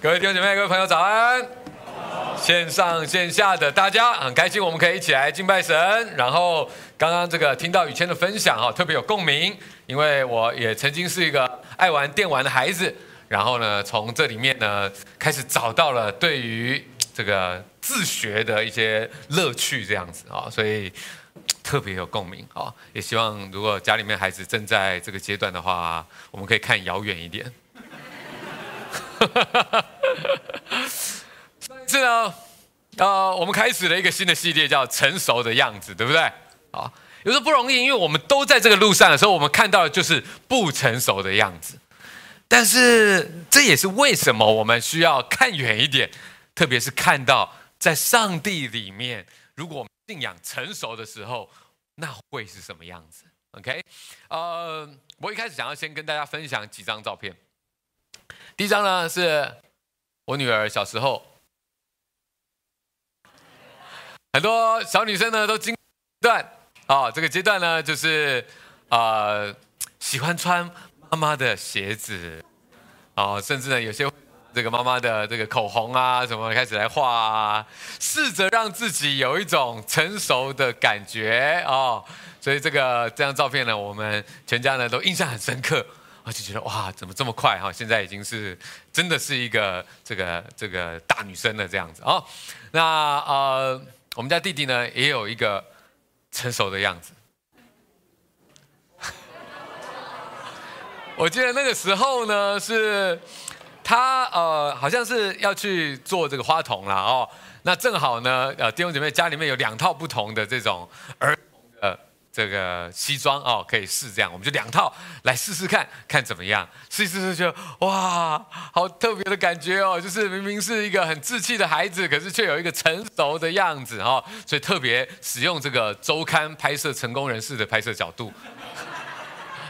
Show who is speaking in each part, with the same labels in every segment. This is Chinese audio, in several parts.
Speaker 1: 各位弟兄姐妹、各位朋友，早安！线上线下的大家很开心，我们可以一起来敬拜神。然后刚刚这个听到宇谦的分享哈，特别有共鸣，因为我也曾经是一个爱玩电玩的孩子。然后呢，从这里面呢，开始找到了对于这个自学的一些乐趣，这样子啊，所以特别有共鸣啊。也希望如果家里面孩子正在这个阶段的话，我们可以看遥远一点。上一次呢，呃，我们开始了一个新的系列，叫“成熟的样子”，对不对？啊，有时候不容易，因为我们都在这个路上的时候，我们看到的就是不成熟的样子。但是这也是为什么我们需要看远一点，特别是看到在上帝里面，如果我们信仰成熟的时候，那会是什么样子？OK，呃，我一开始想要先跟大家分享几张照片。第一张呢，是我女儿小时候，很多小女生呢都经段啊、哦，这个阶段呢就是呃喜欢穿妈妈的鞋子啊、哦，甚至呢有些这个妈妈的这个口红啊什么开始来画啊，试着让自己有一种成熟的感觉啊、哦，所以这个这张照片呢，我们全家呢都印象很深刻。我就觉得哇，怎么这么快哈？现在已经是真的是一个这个这个大女生了这样子哦。那呃，我们家弟弟呢也有一个成熟的样子。我记得那个时候呢，是他呃，好像是要去做这个花童了哦。那正好呢，呃，弟兄姐妹家里面有两套不同的这种儿。这个西装哦，可以试这样，我们就两套来试试看看怎么样。试一试试就哇，好特别的感觉哦，就是明明是一个很稚气的孩子，可是却有一个成熟的样子哦。所以特别使用这个周刊拍摄成功人士的拍摄角度，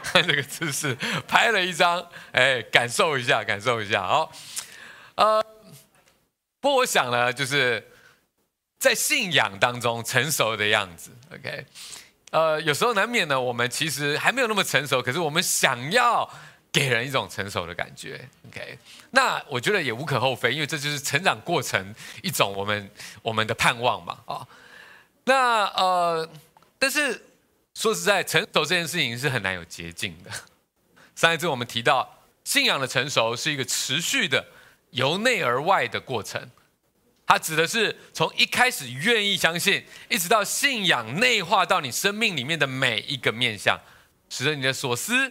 Speaker 1: 看 这个姿势拍了一张，哎，感受一下，感受一下。好，呃，不过我想呢，就是在信仰当中成熟的样子，OK。呃，有时候难免呢，我们其实还没有那么成熟，可是我们想要给人一种成熟的感觉，OK？那我觉得也无可厚非，因为这就是成长过程一种我们我们的盼望嘛，啊、哦。那呃，但是说实在，成熟这件事情是很难有捷径的。上一次我们提到，信仰的成熟是一个持续的由内而外的过程。它指的是从一开始愿意相信，一直到信仰内化到你生命里面的每一个面向，使得你的所思、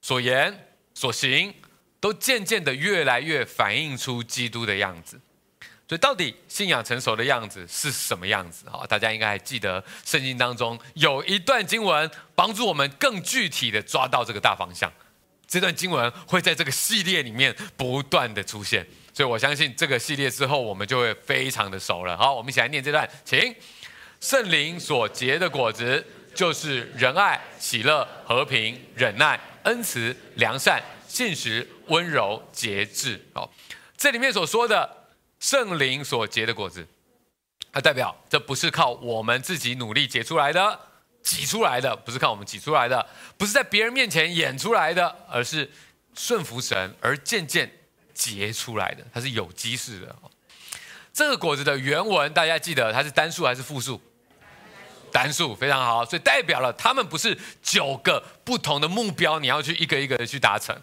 Speaker 1: 所言、所行都渐渐的越来越反映出基督的样子。所以，到底信仰成熟的样子是什么样子？哈，大家应该还记得圣经当中有一段经文，帮助我们更具体的抓到这个大方向。这段经文会在这个系列里面不断的出现。所以我相信这个系列之后，我们就会非常的熟了。好，我们一起来念这段，请。圣灵所结的果子，就是仁爱、喜乐、和平、忍耐、恩慈、良善、信实、温柔、节制。好，这里面所说的圣灵所结的果子，它代表这不是靠我们自己努力结出来的、挤出来的，不是靠我们挤出来的，不是在别人面前演出来的，而是顺服神而渐渐。结出来的，它是有机式的。这个果子的原文大家记得它是单数还是复数？单数，非常好。所以代表了他们不是九个不同的目标，你要去一个一个的去达成，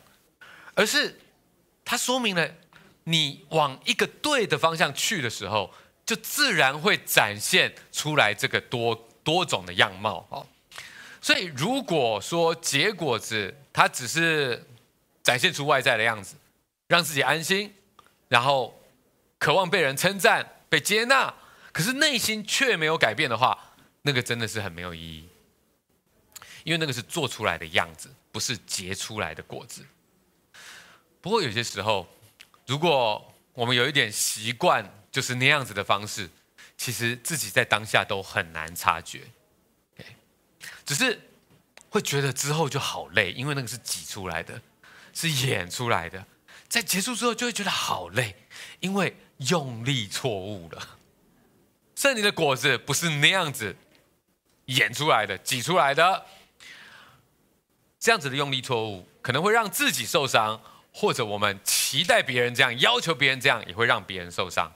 Speaker 1: 而是它说明了你往一个对的方向去的时候，就自然会展现出来这个多多种的样貌。哦，所以如果说结果子它只是展现出外在的样子。让自己安心，然后渴望被人称赞、被接纳，可是内心却没有改变的话，那个真的是很没有意义。因为那个是做出来的样子，不是结出来的果子。不过有些时候，如果我们有一点习惯，就是那样子的方式，其实自己在当下都很难察觉。只是会觉得之后就好累，因为那个是挤出来的，是演出来的。在结束之后就会觉得好累，因为用力错误了。圣灵的果子不是那样子演出来的、挤出来的，这样子的用力错误可能会让自己受伤，或者我们期待别人这样，要求别人这样，也会让别人受伤。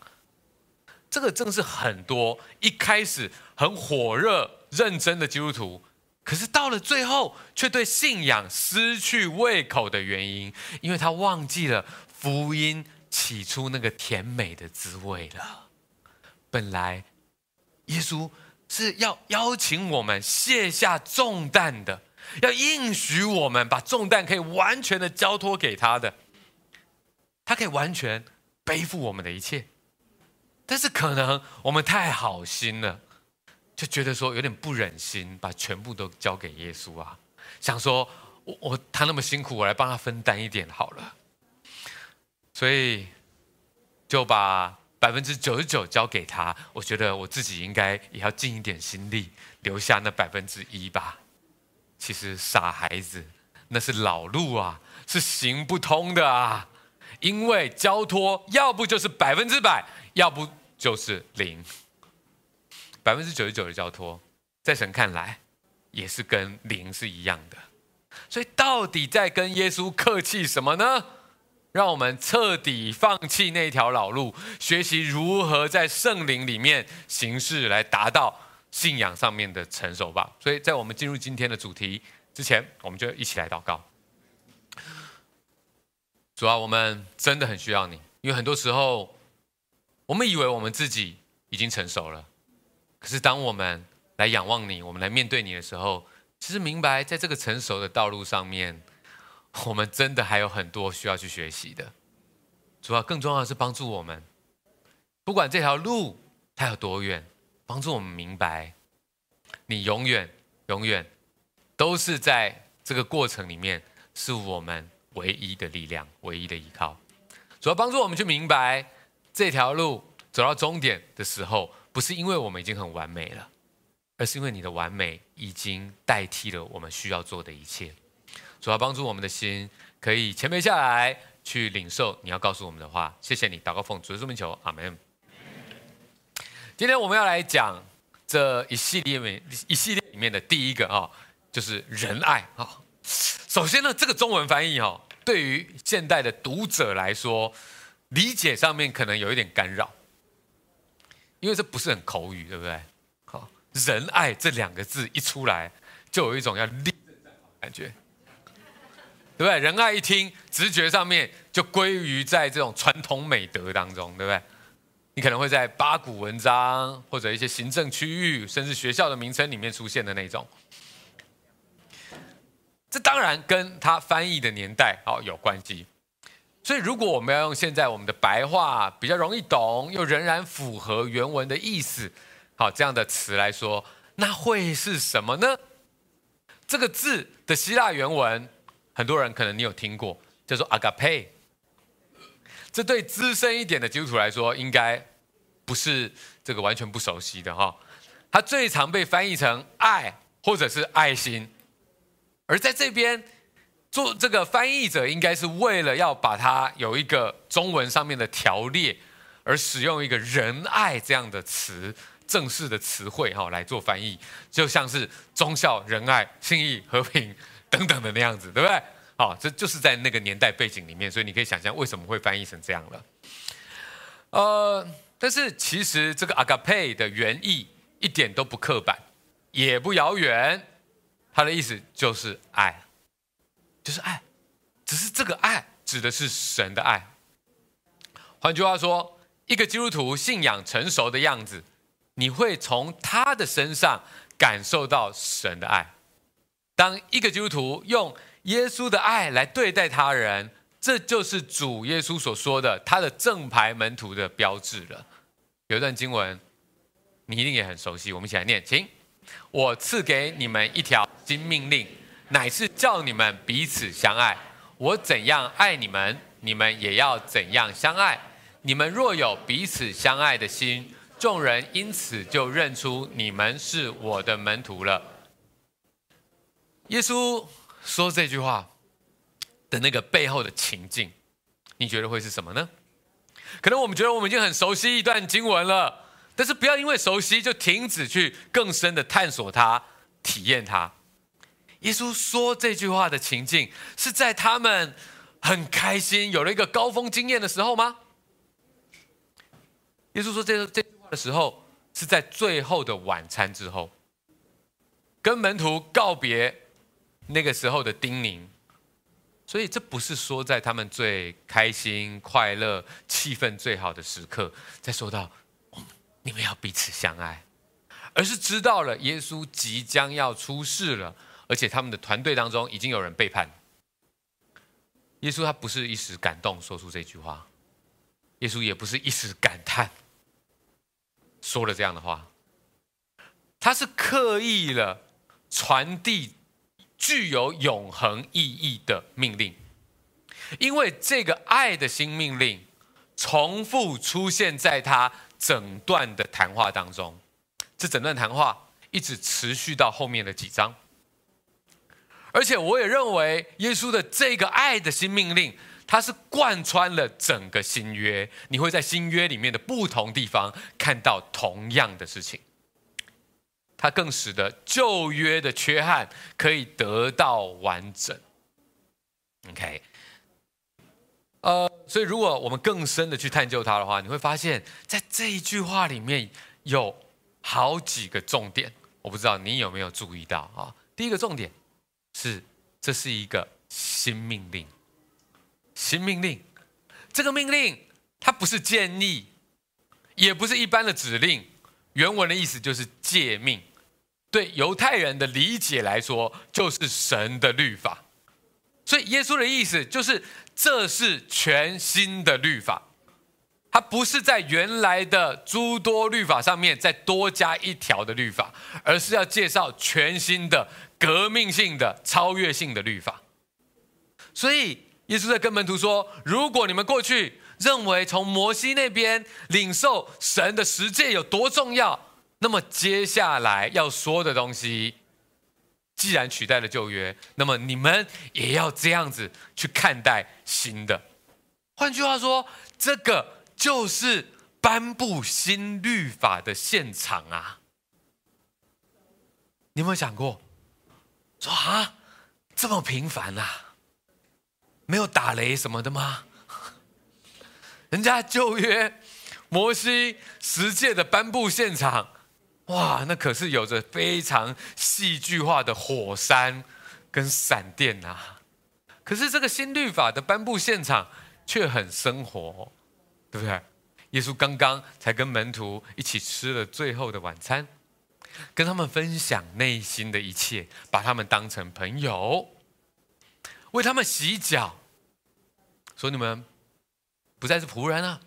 Speaker 1: 这个正是很多一开始很火热、认真的基督徒，可是到了最后却对信仰失去胃口的原因，因为他忘记了福音起初那个甜美的滋味了。本来耶稣是要邀请我们卸下重担的，要应许我们把重担可以完全的交托给他的，他可以完全背负我们的一切。但是可能我们太好心了，就觉得说有点不忍心把全部都交给耶稣啊，想说我我他那么辛苦，我来帮他分担一点好了，所以就把百分之九十九交给他。我觉得我自己应该也要尽一点心力，留下那百分之一吧。其实傻孩子，那是老路啊，是行不通的啊，因为交托要不就是百分之百。要不就是零，百分之九十九的交托，在神看来也是跟零是一样的。所以到底在跟耶稣客气什么呢？让我们彻底放弃那条老路，学习如何在圣灵里面行事，来达到信仰上面的成熟吧。所以在我们进入今天的主题之前，我们就一起来祷告。主啊，我们真的很需要你，因为很多时候。我们以为我们自己已经成熟了，可是当我们来仰望你，我们来面对你的时候，其实明白在这个成熟的道路上面，我们真的还有很多需要去学习的。主要更重要的是帮助我们，不管这条路它有多远，帮助我们明白，你永远永远都是在这个过程里面是我们唯一的力量、唯一的依靠。主要帮助我们去明白。这条路走到终点的时候，不是因为我们已经很完美了，而是因为你的完美已经代替了我们需要做的一切。主要帮助我们的心可以谦卑下来，去领受你要告诉我们的话。谢谢你，祷告奉主的名求，阿门。今天我们要来讲这一系列里面一系列里面的第一个啊，就是仁爱啊。首先呢，这个中文翻译哈，对于现代的读者来说。理解上面可能有一点干扰，因为这不是很口语，对不对？好，仁爱这两个字一出来，就有一种要立感觉，对不对？仁爱一听，直觉上面就归于在这种传统美德当中，对不对？你可能会在八股文章或者一些行政区域，甚至学校的名称里面出现的那种。这当然跟他翻译的年代好有关系。所以，如果我们要用现在我们的白话比较容易懂，又仍然符合原文的意思，好，这样的词来说，那会是什么呢？这个字的希腊原文，很多人可能你有听过，叫做 agape。这对资深一点的基督徒来说，应该不是这个完全不熟悉的哈。它最常被翻译成爱或者是爱心，而在这边。做这个翻译者应该是为了要把它有一个中文上面的条列，而使用一个仁爱这样的词，正式的词汇哈来做翻译，就像是忠孝仁爱信义和平等等的那样子，对不对？好，这就是在那个年代背景里面，所以你可以想象为什么会翻译成这样了。呃，但是其实这个 agape 的原意一点都不刻板，也不遥远，它的意思就是爱。就是爱，只是这个爱指的是神的爱。换句话说，一个基督徒信仰成熟的样子，你会从他的身上感受到神的爱。当一个基督徒用耶稣的爱来对待他人，这就是主耶稣所说的他的正牌门徒的标志了。有一段经文，你一定也很熟悉，我们一起来念，请，我赐给你们一条新命令。乃是叫你们彼此相爱。我怎样爱你们，你们也要怎样相爱。你们若有彼此相爱的心，众人因此就认出你们是我的门徒了。耶稣说这句话的那个背后的情境，你觉得会是什么呢？可能我们觉得我们已经很熟悉一段经文了，但是不要因为熟悉就停止去更深的探索它、体验它。耶稣说这句话的情境是在他们很开心，有了一个高峰经验的时候吗？耶稣说这这句话的时候，是在最后的晚餐之后，跟门徒告别那个时候的叮咛。所以这不是说在他们最开心、快乐、气氛最好的时刻，再说到你们要彼此相爱，而是知道了耶稣即将要出世了，而且他们的团队当中已经有人背叛。耶稣他不是一时感动说出这句话，耶稣也不是一时感叹 说了这样的话，他是刻意了传递具有永恒意义的命令，因为这个爱的新命令重复出现在他整段的谈话当中，这整段谈话一直持续到后面的几章。而且我也认为，耶稣的这个爱的新命令，它是贯穿了整个新约。你会在新约里面的不同地方看到同样的事情。它更使得旧约的缺憾可以得到完整。OK，呃，所以如果我们更深的去探究它的话，你会发现在这一句话里面有好几个重点。我不知道你有没有注意到啊？第一个重点。是，这是一个新命令。新命令，这个命令它不是建议，也不是一般的指令。原文的意思就是诫命。对犹太人的理解来说，就是神的律法。所以耶稣的意思就是，这是全新的律法。它不是在原来的诸多律法上面再多加一条的律法，而是要介绍全新的。革命性的、超越性的律法，所以耶稣在跟门徒说：“如果你们过去认为从摩西那边领受神的十诫有多重要，那么接下来要说的东西，既然取代了旧约，那么你们也要这样子去看待新的。换句话说，这个就是颁布新律法的现场啊！你有没有想过？”说啊，这么频繁啊，没有打雷什么的吗？人家旧约摩西十诫的颁布现场，哇，那可是有着非常戏剧化的火山跟闪电啊。可是这个新律法的颁布现场却很生活，对不对？耶稣刚刚才跟门徒一起吃了最后的晚餐。跟他们分享内心的一切，把他们当成朋友，为他们洗脚，说你们不再是仆人了，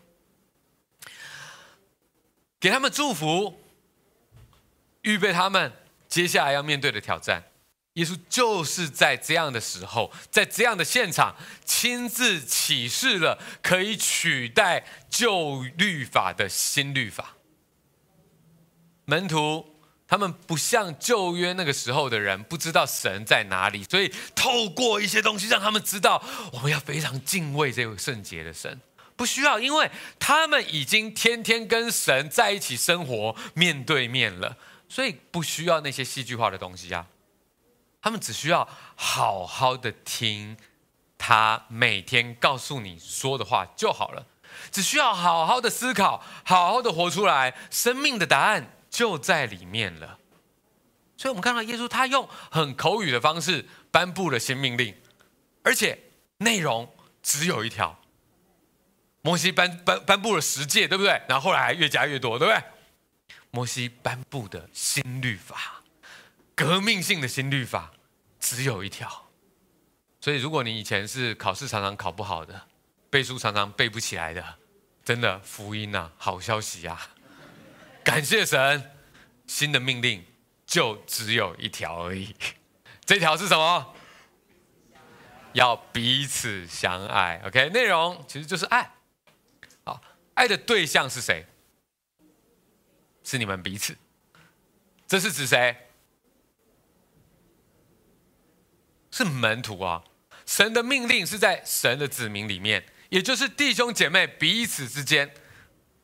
Speaker 1: 给他们祝福，预备他们接下来要面对的挑战。耶稣就是在这样的时候，在这样的现场，亲自启示了可以取代旧律法的新律法，门徒。他们不像旧约那个时候的人，不知道神在哪里，所以透过一些东西让他们知道，我们要非常敬畏这位圣洁的神。不需要，因为他们已经天天跟神在一起生活，面对面了，所以不需要那些戏剧化的东西啊。他们只需要好好的听他每天告诉你说的话就好了，只需要好好的思考，好好的活出来，生命的答案。就在里面了，所以我们看到耶稣他用很口语的方式颁布了新命令，而且内容只有一条。摩西颁颁颁布了十诫，对不对？然后后来还越加越多，对不对？摩西颁布的新律法，革命性的新律法只有一条。所以如果你以前是考试常常考不好的，背书常常背不起来的，真的福音呐，好消息呀！感谢神，新的命令就只有一条而已。这条是什么？要彼此相爱。OK，内容其实就是爱。好，爱的对象是谁？是你们彼此。这是指谁？是门徒啊。神的命令是在神的子民里面，也就是弟兄姐妹彼此之间。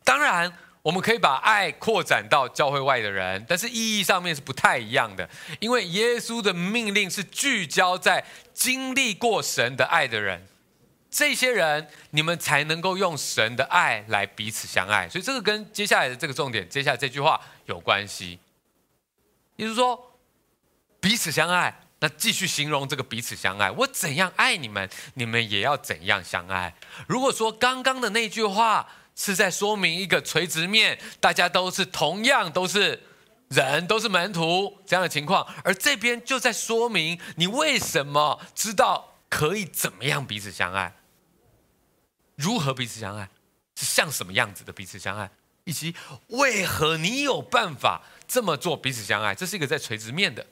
Speaker 1: 当然。我们可以把爱扩展到教会外的人，但是意义上面是不太一样的。因为耶稣的命令是聚焦在经历过神的爱的人，这些人，你们才能够用神的爱来彼此相爱。所以这个跟接下来的这个重点，接下来这句话有关系。也就是说，彼此相爱，那继续形容这个彼此相爱。我怎样爱你们，你们也要怎样相爱。如果说刚刚的那句话是在说明一个垂直面，大家都是同样都是。人都是门徒这样的情况，而这边就在说明你为什么知道可以怎么样彼此相爱，如何彼此相爱，是像什么样子的彼此相爱，以及为何你有办法这么做彼此相爱，这是一个在垂直面的。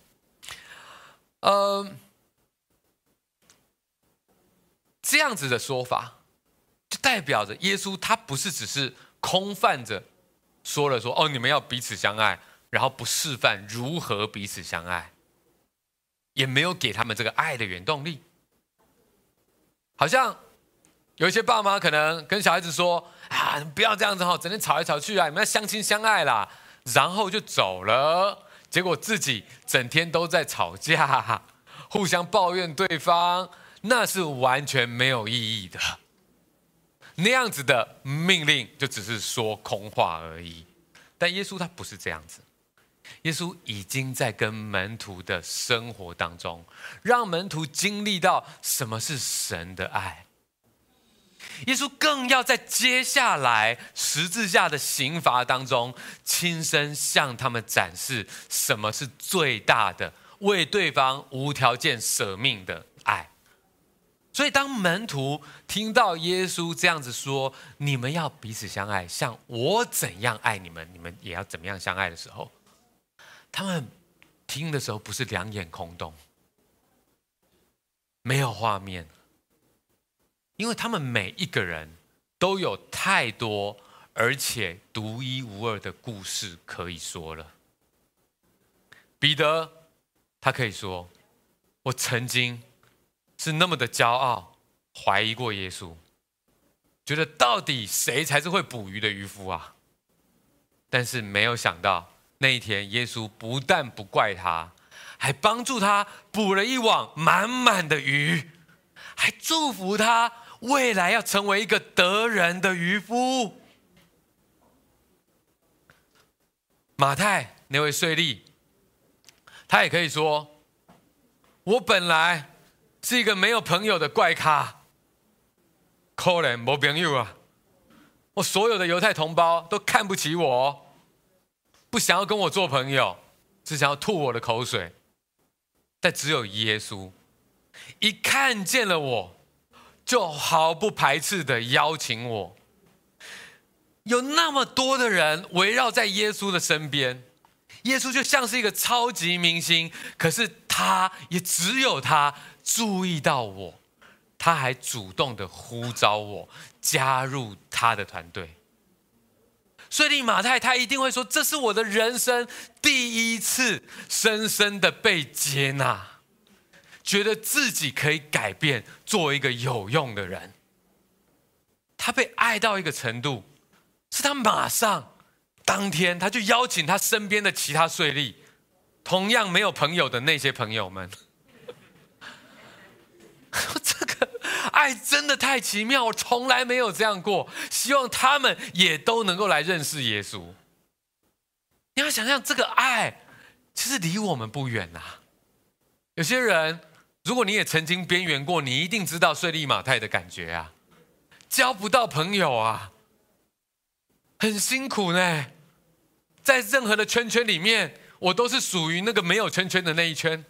Speaker 1: 嗯，这样子的说法，就代表着耶稣他不是只是空泛着说了说哦，你们要彼此相爱。然后不示范如何彼此相爱，也没有给他们这个爱的原动力。好像有一些爸妈可能跟小孩子说：“啊，不要这样子哈，整天吵来吵去啊，你们要相亲相爱啦。”然后就走了，结果自己整天都在吵架，互相抱怨对方，那是完全没有意义的。那样子的命令就只是说空话而已。但耶稣他不是这样子。耶稣已经在跟门徒的生活当中，让门徒经历到什么是神的爱。耶稣更要在接下来十字架的刑罚当中，亲身向他们展示什么是最大的为对方无条件舍命的爱。所以，当门徒听到耶稣这样子说：“你们要彼此相爱，像我怎样爱你们，你们也要怎么样相爱”的时候，他们听的时候不是两眼空洞，没有画面，因为他们每一个人都有太多而且独一无二的故事可以说了。彼得，他可以说：“我曾经是那么的骄傲，怀疑过耶稣，觉得到底谁才是会捕鱼的渔夫啊？”但是没有想到。那一天，耶稣不但不怪他，还帮助他捕了一网满满的鱼，还祝福他未来要成为一个得人的渔夫。马太那位税吏，他也可以说：“我本来是一个没有朋友的怪咖，可怜没朋友啊！我所有的犹太同胞都看不起我。”不想要跟我做朋友，只想要吐我的口水。但只有耶稣，一看见了我，就毫不排斥的邀请我。有那么多的人围绕在耶稣的身边，耶稣就像是一个超级明星。可是他也只有他注意到我，他还主动的呼召我加入他的团队。税吏马太，他一定会说：“这是我的人生第一次，深深的被接纳，觉得自己可以改变，做一个有用的人。”他被爱到一个程度，是他马上当天他就邀请他身边的其他税吏，同样没有朋友的那些朋友们。这个。爱真的太奇妙，我从来没有这样过。希望他们也都能够来认识耶稣。你要想象这个爱，其实离我们不远呐。有些人，如果你也曾经边缘过，你一定知道税吏马太的感觉啊，交不到朋友啊，很辛苦呢。在任何的圈圈里面，我都是属于那个没有圈圈的那一圈。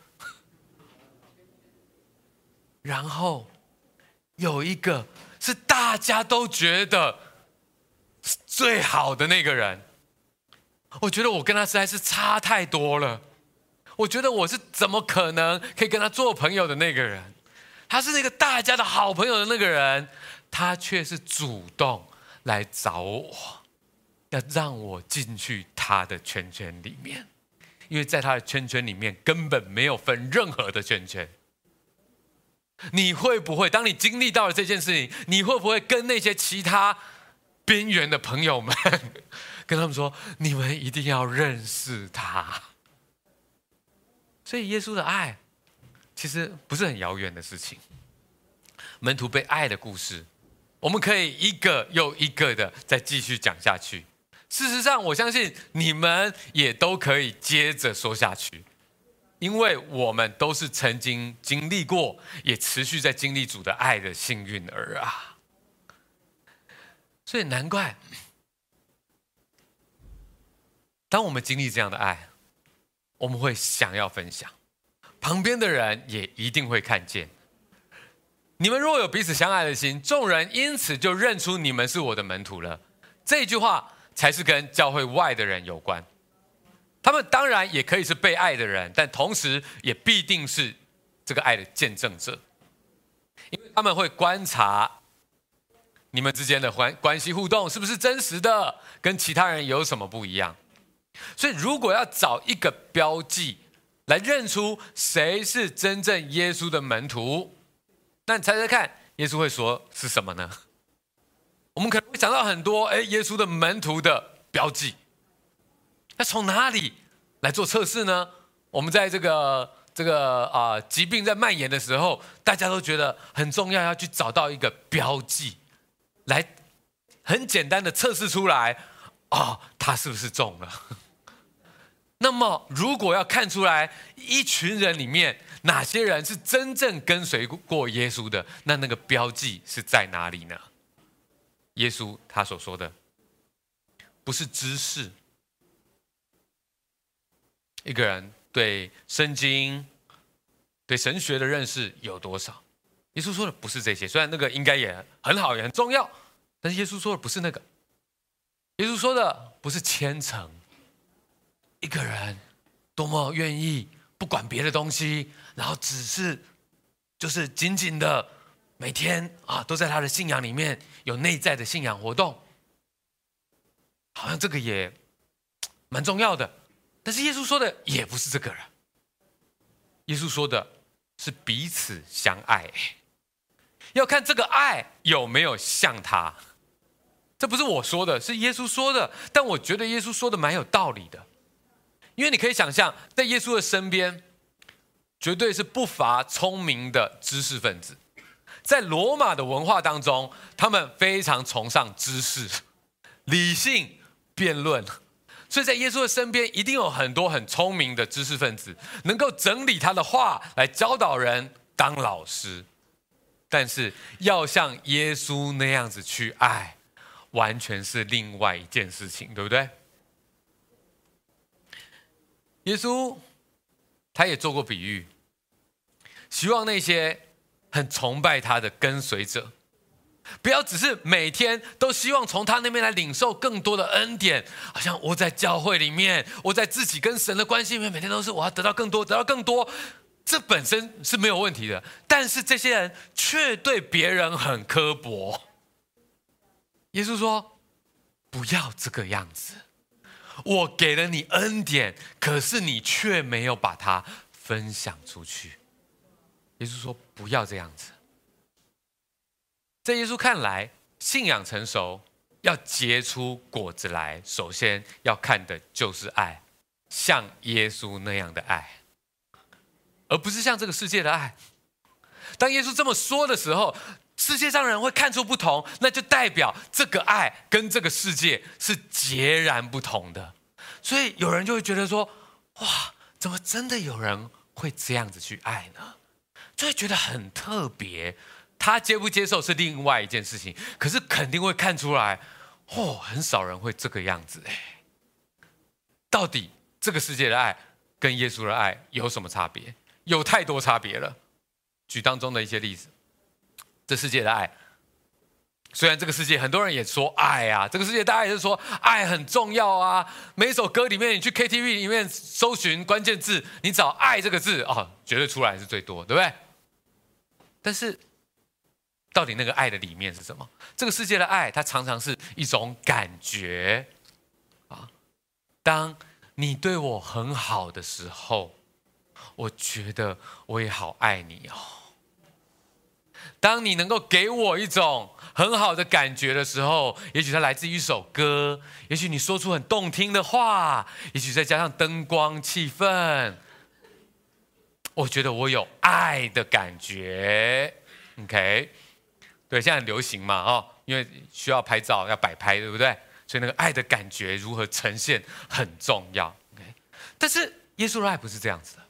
Speaker 1: 然后。有一个是大家都觉得最好的那个人，我觉得我跟他实在是差太多了。我觉得我是怎么可能可以跟他做朋友的那个人？他是那个大家的好朋友的那个人，他却是主动来找我，要让我进去他的圈圈里面，因为在他的圈圈里面根本没有分任何的圈圈。你会不会，当你经历到了这件事情，你会不会跟那些其他边缘的朋友们，跟他们说，你们一定要认识他？所以耶稣的爱，其实不是很遥远的事情，门徒被爱的故事，我们可以一个又一个的再继续讲下去。事实上，我相信你们也都可以接着说下去，因为我们都是曾经经历过，也持续在经历主的爱的幸运儿啊。所以难怪，当我们经历这样的爱，我们会想要分享，旁边的人也一定会看见。你们若有彼此相爱的心，众人因此就认出你们是我的门徒了。这句话才是跟教会外的人有关。他们当然也可以是被爱的人，但同时也必定是这个爱的见证者，因为他们会观察你们之间的关关系互动是不是真实的，跟其他人有什么不一样。所以，如果要找一个标记来认出谁是真正耶稣的门徒，那你猜猜看，耶稣会说是什么呢？我们可能会想到很多，哎，耶稣的门徒的标记。那从哪里来做测试呢？我们在这个这个啊、疾病在蔓延的时候，大家都觉得很重要，要去找到一个标记，来很简单的测试出来，哦，他是不是中了？那么，如果要看出来一群人里面哪些人是真正跟随过耶稣的，那那个标记是在哪里呢？耶稣他所说的不是知识，一个人对圣经、对神学的认识有多少？耶稣说的不是这些，虽然那个应该也很好，也很重要，但是耶稣说的不是那个。耶稣说的不是虔诚。一个人多么愿意不管别的东西，然后只是就是紧紧的每天啊都在他的信仰里面有内在的信仰活动，好像这个也蛮重要的。但是耶稣说的也不是这个人，耶稣说的是彼此相爱，要看这个爱有没有像他。这不是我说的，是耶稣说的，但我觉得耶稣说的蛮有道理的。因为你可以想象，在耶稣的身边，绝对是不乏聪明的知识分子。在罗马的文化当中，他们非常崇尚知识、理性、辩论，所以在耶稣的身边，一定有很多很聪明的知识分子，能够整理他的话来教导人当老师。但是，要像耶稣那样子去爱，完全是另外一件事情，对不对？耶稣，他也做过比喻，希望那些很崇拜他的跟随者，不要只是每天都希望从他那边来领受更多的恩典，好像我在教会里面，我在自己跟神的关系里面，每天都是我要得到更多，得到更多，这本身是没有问题的。但是这些人却对别人很刻薄。耶稣说：“不要这个样子。”我给了你恩典，可是你却没有把它分享出去。耶稣说：“不要这样子。”在耶稣看来，信仰成熟要结出果子来，首先要看的就是爱，像耶稣那样的爱，而不是像这个世界的爱。当耶稣这么说的时候，世界上人会看出不同，那就代表这个爱跟这个世界是截然不同的。所以有人就会觉得说：“哇，怎么真的有人会这样子去爱呢？”就会觉得很特别。他接不接受是另外一件事情，可是肯定会看出来，哦，很少人会这个样子哎。到底这个世界的爱跟耶稣的爱有什么差别？有太多差别了。举当中的一些例子。这世界的爱，虽然这个世界很多人也说爱啊，这个世界大家也是说爱很重要啊。每一首歌里面，你去 KTV 里面搜寻关键字，你找“爱”这个字哦，绝对出来是最多，对不对？但是，到底那个爱的里面是什么？这个世界的爱，它常常是一种感觉啊。当你对我很好的时候，我觉得我也好爱你哦。当你能够给我一种很好的感觉的时候，也许它来自一首歌，也许你说出很动听的话，也许再加上灯光气氛，我觉得我有爱的感觉。OK，对，现在很流行嘛，哦，因为需要拍照要摆拍，对不对？所以那个爱的感觉如何呈现很重要。OK，但是耶稣的爱不是这样子的，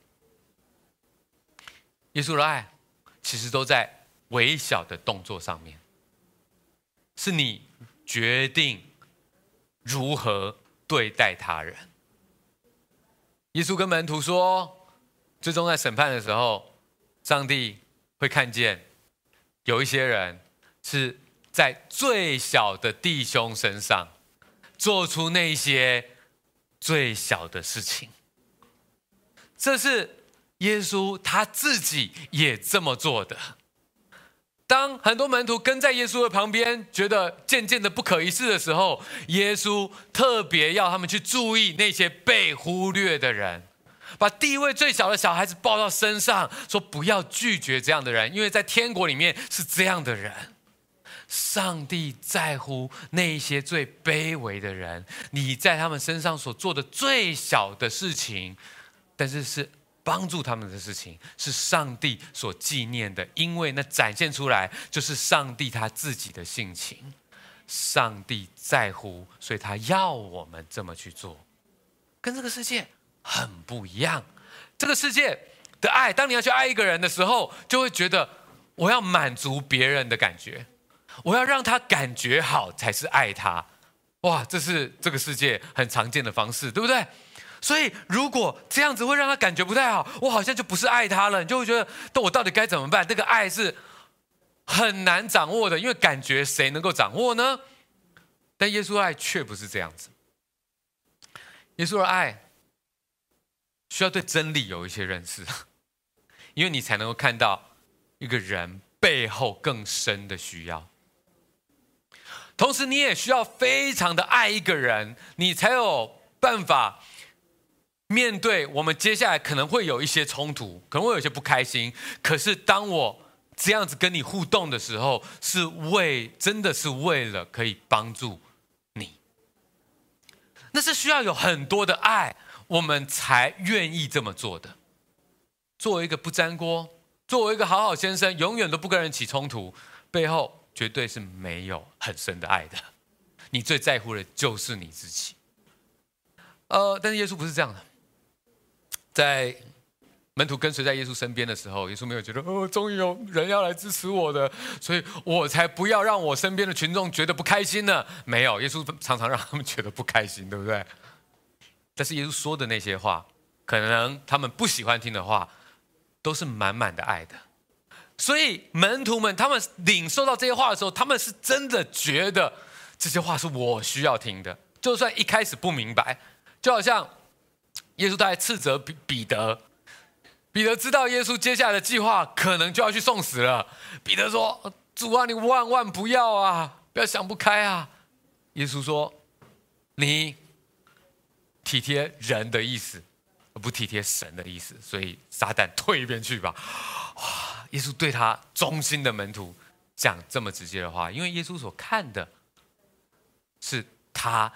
Speaker 1: 耶稣的爱其实都在微小的动作上面，是你决定如何对待他人。耶稣跟门徒说，最终在审判的时候，上帝会看见有一些人是在最小的弟兄身上做出那些最小的事情。这是耶稣他自己也这么做的。当很多门徒跟在耶稣的旁边，觉得渐渐的不可一世的时候，耶稣特别要他们去注意那些被忽略的人，把地位最小的小孩子抱到身上，说不要拒绝这样的人，因为在天国里面是这样的人。上帝在乎那些最卑微的人，你在他们身上所做的最小的事情，但是是。帮助他们的事情是上帝所纪念的，因为那展现出来就是上帝他自己的性情。上帝在乎，所以他要我们这么去做，跟这个世界很不一样。这个世界的爱，当你要去爱一个人的时候，就会觉得我要满足别人的感觉，我要让他感觉好才是爱他。哇，这是这个世界很常见的方式，对不对？所以，如果这样子会让他感觉不太好，我好像就不是爱他了。你就会觉得，那我到底该怎么办？这个爱是很难掌握的，因为感觉谁能够掌握呢？但耶稣爱却不是这样子。耶稣的爱需要对真理有一些认识，因为你才能够看到一个人背后更深的需要。同时，你也需要非常的爱一个人，你才有办法。面对我们接下来可能会有一些冲突，可能会有一些不开心。可是当我这样子跟你互动的时候，是为真的是为了可以帮助你。那是需要有很多的爱，我们才愿意这么做的。作为一个不粘锅，作为一个好好先生，永远都不跟人起冲突，背后绝对是没有很深的爱的。你最在乎的就是你自己。呃，但是耶稣不是这样的。在门徒跟随在耶稣身边的时候，耶稣没有觉得哦，终于有人要来支持我的，所以我才不要让我身边的群众觉得不开心呢。没有，耶稣常常让他们觉得不开心，对不对？但是耶稣说的那些话，可能他们不喜欢听的话，都是满满的爱的。所以门徒们他们领受到这些话的时候，他们是真的觉得这些话是我需要听的，就算一开始不明白，就好像。耶稣他还斥责彼彼得，彼得知道耶稣接下来的计划可能就要去送死了。彼得说：“主啊，你万万不要啊，不要想不开啊！”耶稣说：“你体贴人的意思，而不体贴神的意思，所以撒旦退一边去吧。”哇！耶稣对他忠心的门徒讲这么直接的话，因为耶稣所看的是他。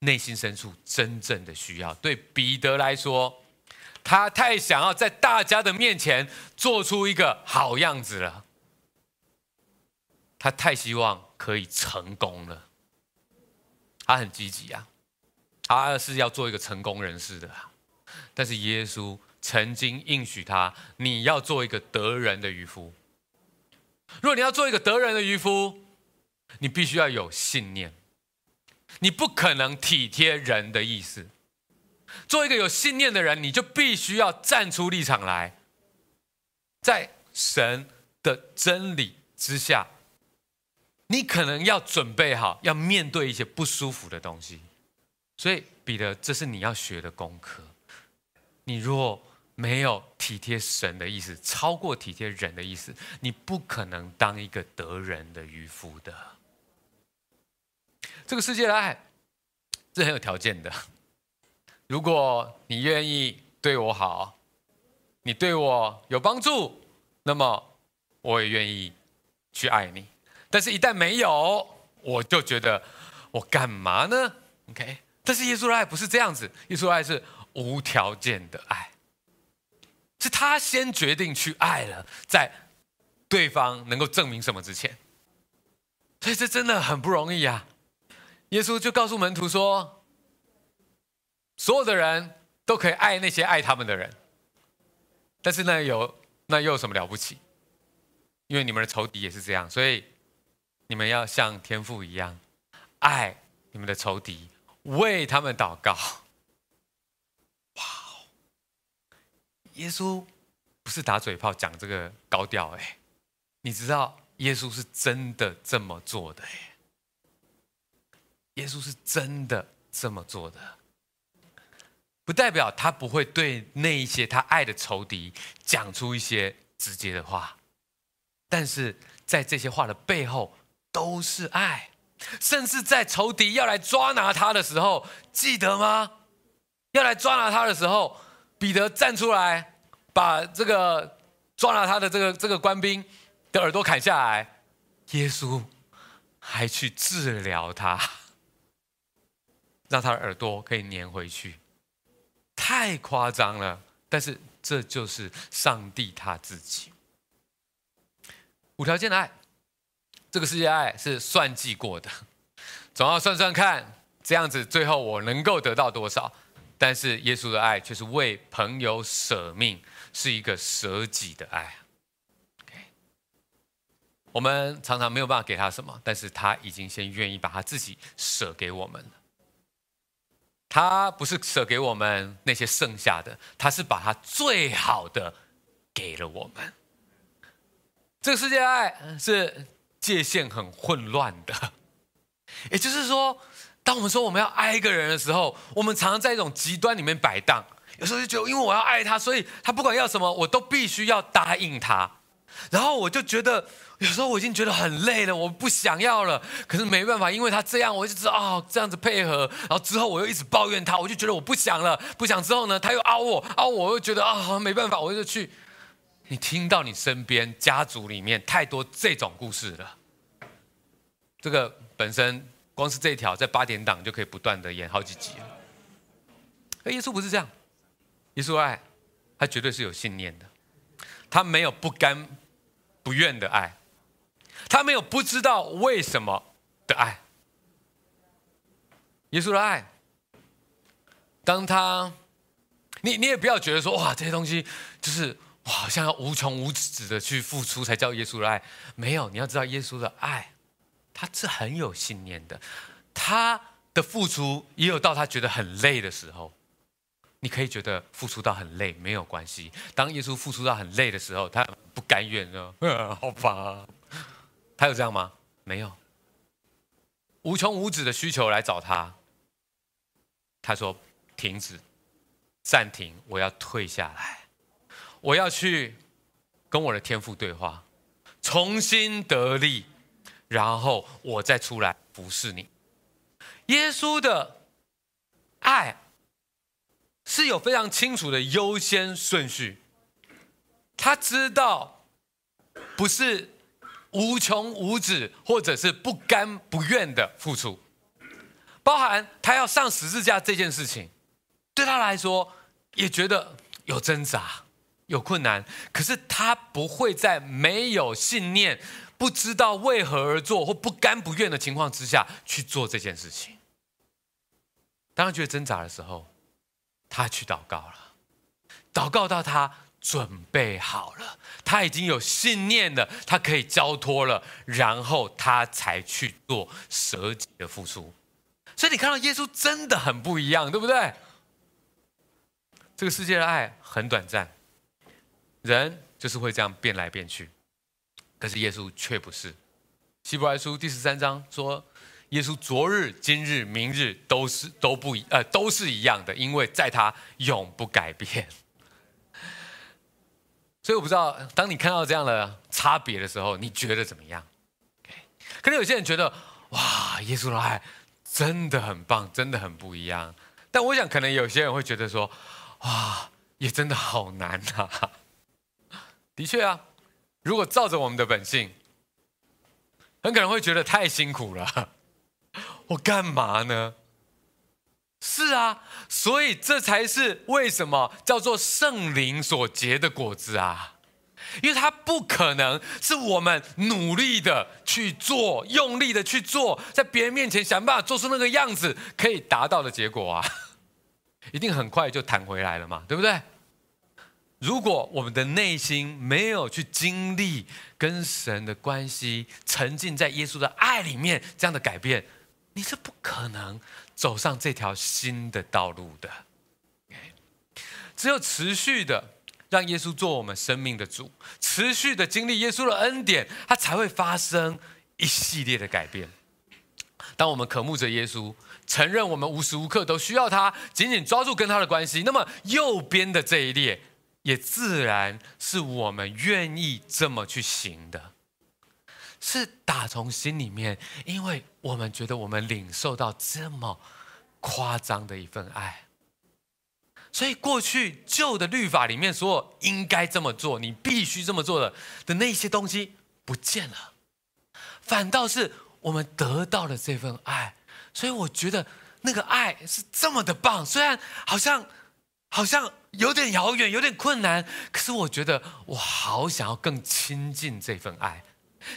Speaker 1: 内心深处真正的需要，对彼得来说，他太想要在大家的面前做出一个好样子了，他太希望可以成功了，他很积极啊，他是要做一个成功人士的，但是耶稣曾经应许他，你要做一个得人的渔夫。如果你要做一个得人的渔夫，你必须要有信念。你不可能体贴人的意思。做一个有信念的人，你就必须要站出立场来，在神的真理之下，你可能要准备好要面对一些不舒服的东西。所以，彼得，这是你要学的功课。你若没有体贴神的意思，超过体贴人的意思，你不可能当一个得人的渔夫的。这个世界的爱是很有条件的。如果你愿意对我好，你对我有帮助，那么我也愿意去爱你。但是，一旦没有，我就觉得我干嘛呢？OK？但是耶稣的爱不是这样子，耶稣的爱是无条件的爱，是他先决定去爱了，在对方能够证明什么之前，所以这真的很不容易啊！耶稣就告诉门徒说，所有的人都可以爱那些爱他们的人，但是那有那又有什么了不起？因为你们的仇敌也是这样，所以你们要像天父一样爱你们的仇敌，为他们祷告。哇！耶稣不是打嘴炮讲这个高调哎，你知道耶稣是真的这么做的哎，耶稣是真的这么做的，不代表他不会对那一些他爱的仇敌讲出一些直接的话。但是在这些话的背后都是爱，甚至在仇敌要来抓拿他的时候，记得吗？要来抓拿他的时候，彼得站出来，把这个抓拿他的这个这个官兵的耳朵砍下来，耶稣还去治疗他，让他的耳朵可以粘回去，太夸张了。但是这就是上帝他自己。无条件的爱，这个世界爱是算计过的，总要算算看，这样子最后我能够得到多少。但是耶稣的爱却是为朋友舍命，是一个舍己的爱。我们常常没有办法给他什么，但是他已经先愿意把他自己舍给我们了。他不是舍给我们那些剩下的，他是把他最好的给了我们。这个世界爱是界限很混乱的，也就是说，当我们说我们要爱一个人的时候，我们常常在一种极端里面摆荡。有时候就觉得，因为我要爱他，所以他不管要什么，我都必须要答应他。然后我就觉得，有时候我已经觉得很累了，我不想要了。可是没办法，因为他这样，我就知道哦，这样子配合。然后之后我又一直抱怨他，我就觉得我不想了，不想之后呢，他又凹我，凹我，又觉得啊、哦，没办法，我就去。你听到你身边家族里面太多这种故事了，这个本身光是这一条在八点档就可以不断的演好几集了。而耶稣不是这样，耶稣爱，他绝对是有信念的，他没有不甘不愿的爱，他没有不知道为什么的爱。耶稣的爱，当他，你你也不要觉得说哇这些东西就是。好像要无穷无止的去付出才叫耶稣的爱，没有。你要知道，耶稣的爱，他是很有信念的。他的付出也有到他觉得很累的时候。你可以觉得付出到很累没有关系。当耶稣付出到很累的时候，他不甘愿说：“好吧。”他有这样吗？没有。无穷无止的需求来找他，他说：“停止，暂停，我要退下来。”我要去跟我的天父对话，重新得力，然后我再出来服侍你。耶稣的爱是有非常清楚的优先顺序，他知道不是无穷无止或者是不甘不愿的付出，包含他要上十字架这件事情，对他来说也觉得有挣扎。有困难，可是他不会在没有信念、不知道为何而做或不甘不愿的情况之下去做这件事情。当他觉得挣扎的时候，他去祷告了，祷告到他准备好了，他已经有信念了，他可以交托了，然后他才去做舍己的付出。所以你看到耶稣真的很不一样，对不对？这个世界的爱很短暂。人就是会这样变来变去，可是耶稣却不是。希伯来书第十三章说，耶稣昨日、今日、明日都是都不一呃都是一样的，因为在他永不改变。所以我不知道，当你看到这样的差别的时候，你觉得怎么样？可能有些人觉得，哇，耶稣的爱真的很棒，真的很不一样。但我想，可能有些人会觉得说，哇，也真的好难啊。的确啊，如果照着我们的本性，很可能会觉得太辛苦了。我干嘛呢？是啊，所以这才是为什么叫做圣灵所结的果子啊。因为它不可能是我们努力的去做、用力的去做，在别人面前想办法做出那个样子可以达到的结果啊，一定很快就弹回来了嘛，对不对？如果我们的内心没有去经历跟神的关系，沉浸在耶稣的爱里面，这样的改变，你是不可能走上这条新的道路的。只有持续的让耶稣做我们生命的主，持续的经历耶稣的恩典，它才会发生一系列的改变。当我们渴慕着耶稣，承认我们无时无刻都需要他，紧紧抓住跟他的关系，那么右边的这一列。也自然是我们愿意这么去行的，是打从心里面，因为我们觉得我们领受到这么夸张的一份爱，所以过去旧的律法里面所有应该这么做、你必须这么做的的那些东西不见了，反倒是我们得到了这份爱，所以我觉得那个爱是这么的棒，虽然好像好像。有点遥远，有点困难，可是我觉得我好想要更亲近这份爱。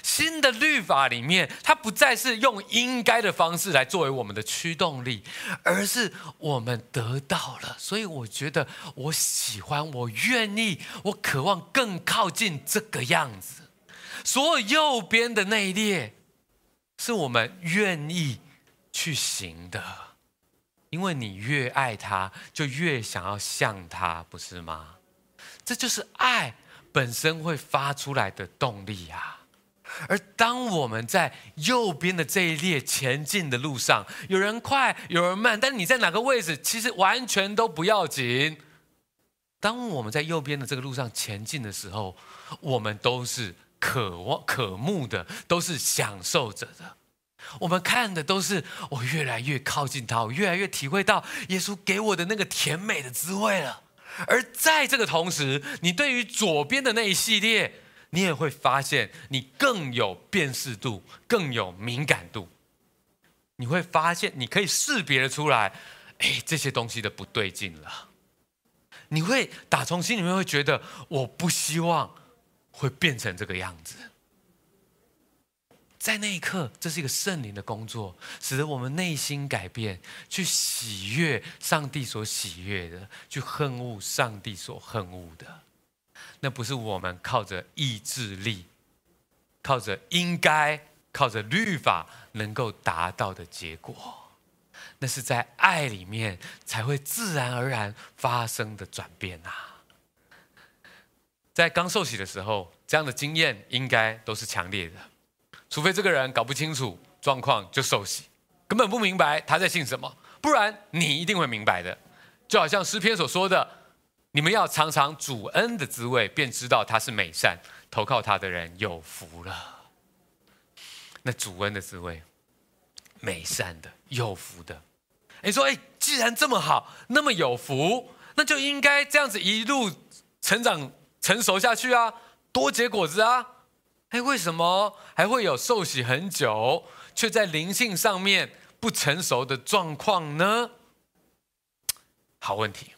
Speaker 1: 新的律法里面，它不再是用应该的方式来作为我们的驱动力，而是我们得到了。所以我觉得我喜欢，我愿意，我渴望更靠近这个样子。所有右边的那一列，是我们愿意去行的。因为你越爱他，就越想要像他，不是吗？这就是爱本身会发出来的动力啊。而当我们在右边的这一列前进的路上，有人快，有人慢，但你在哪个位置，其实完全都不要紧。当我们在右边的这个路上前进的时候，我们都是渴望、渴慕的，都是享受着的。我们看的都是我越来越靠近他，我越来越体会到耶稣给我的那个甜美的滋味了。而在这个同时，你对于左边的那一系列，你也会发现你更有辨识度，更有敏感度。你会发现，你可以识别的出来，哎，这些东西的不对劲了。你会打从心里面会觉得，我不希望会变成这个样子。在那一刻，这是一个圣灵的工作，使得我们内心改变，去喜悦上帝所喜悦的，去恨恶上帝所恨恶的。那不是我们靠着意志力、靠着应该、靠着律法能够达到的结果，那是在爱里面才会自然而然发生的转变啊！在刚受洗的时候，这样的经验应该都是强烈的。除非这个人搞不清楚状况就受洗，根本不明白他在信什么，不然你一定会明白的。就好像诗篇所说的：“你们要尝尝主恩的滋味，便知道他是美善，投靠他的人有福了。”那主恩的滋味，美善的、有福的。你说：“哎，既然这么好，那么有福，那就应该这样子一路成长、成熟下去啊，多结果子啊。”哎，为什么还会有受洗很久，却在灵性上面不成熟的状况呢？好问题，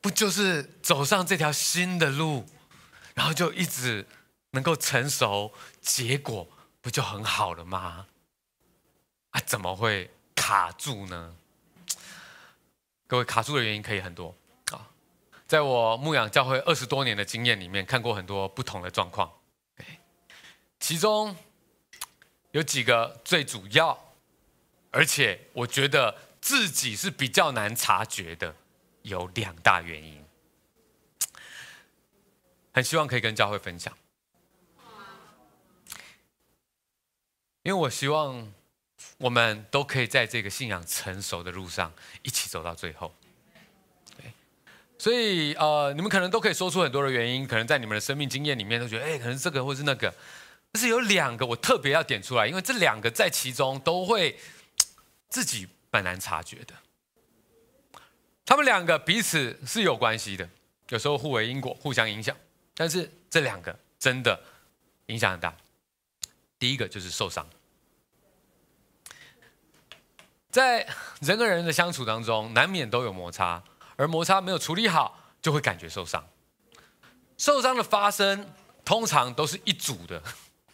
Speaker 1: 不就是走上这条新的路，然后就一直能够成熟，结果不就很好了吗？啊，怎么会卡住呢？各位，卡住的原因可以很多啊。在我牧养教会二十多年的经验里面，看过很多不同的状况，其中有几个最主要，而且我觉得自己是比较难察觉的，有两大原因，很希望可以跟教会分享，因为我希望我们都可以在这个信仰成熟的路上一起走到最后。所以，呃，你们可能都可以说出很多的原因，可能在你们的生命经验里面都觉得，哎，可能这个或是那个。但是有两个我特别要点出来，因为这两个在其中都会自己蛮难察觉的。他们两个彼此是有关系的，有时候互为因果，互相影响。但是这两个真的影响很大。第一个就是受伤，在人跟人的相处当中，难免都有摩擦。而摩擦没有处理好，就会感觉受伤。受伤的发生通常都是一组的，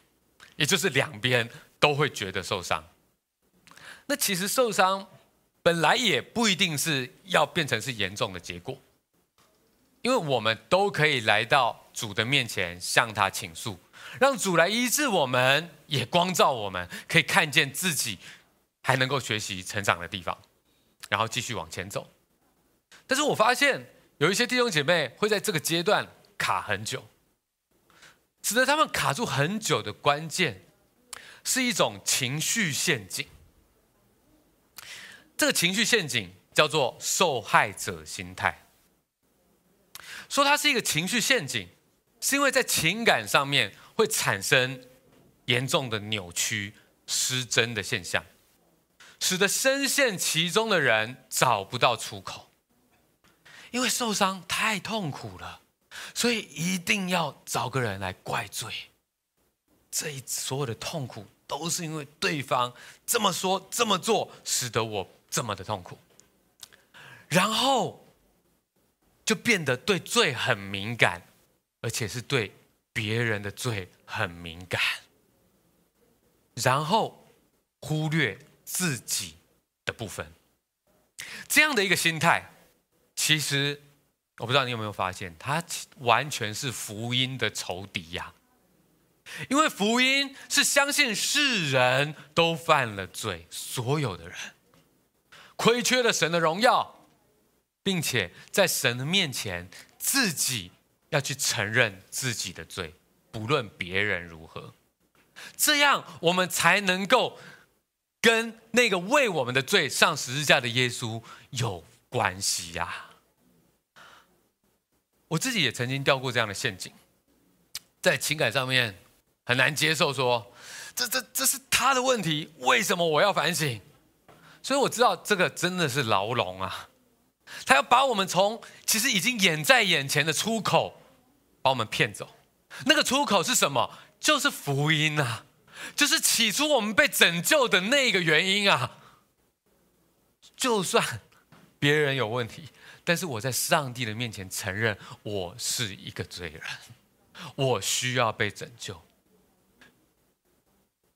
Speaker 1: 也就是两边都会觉得受伤。那其实受伤本来也不一定是要变成是严重的结果，因为我们都可以来到主的面前，向他倾诉，让主来医治我们，也光照我们，可以看见自己还能够学习成长的地方，然后继续往前走。但是我发现有一些弟兄姐妹会在这个阶段卡很久，使得他们卡住很久的关键是一种情绪陷阱。这个情绪陷阱叫做受害者心态。说它是一个情绪陷阱，是因为在情感上面会产生严重的扭曲、失真的现象，使得深陷其中的人找不到出口。因为受伤太痛苦了，所以一定要找个人来怪罪。这一所有的痛苦都是因为对方这么说、这么做，使得我这么的痛苦。然后就变得对罪很敏感，而且是对别人的罪很敏感。然后忽略自己的部分，这样的一个心态。其实，我不知道你有没有发现，他完全是福音的仇敌呀。因为福音是相信世人都犯了罪，所有的人亏缺了神的荣耀，并且在神的面前自己要去承认自己的罪，不论别人如何，这样我们才能够跟那个为我们的罪上十字架的耶稣有关系呀，我自己也曾经掉过这样的陷阱，在情感上面很难接受说，这这这是他的问题，为什么我要反省？所以我知道这个真的是牢笼啊，他要把我们从其实已经远在眼前的出口把我们骗走，那个出口是什么？就是福音啊，就是起初我们被拯救的那个原因啊，就算。别人有问题，但是我在上帝的面前承认我是一个罪人，我需要被拯救。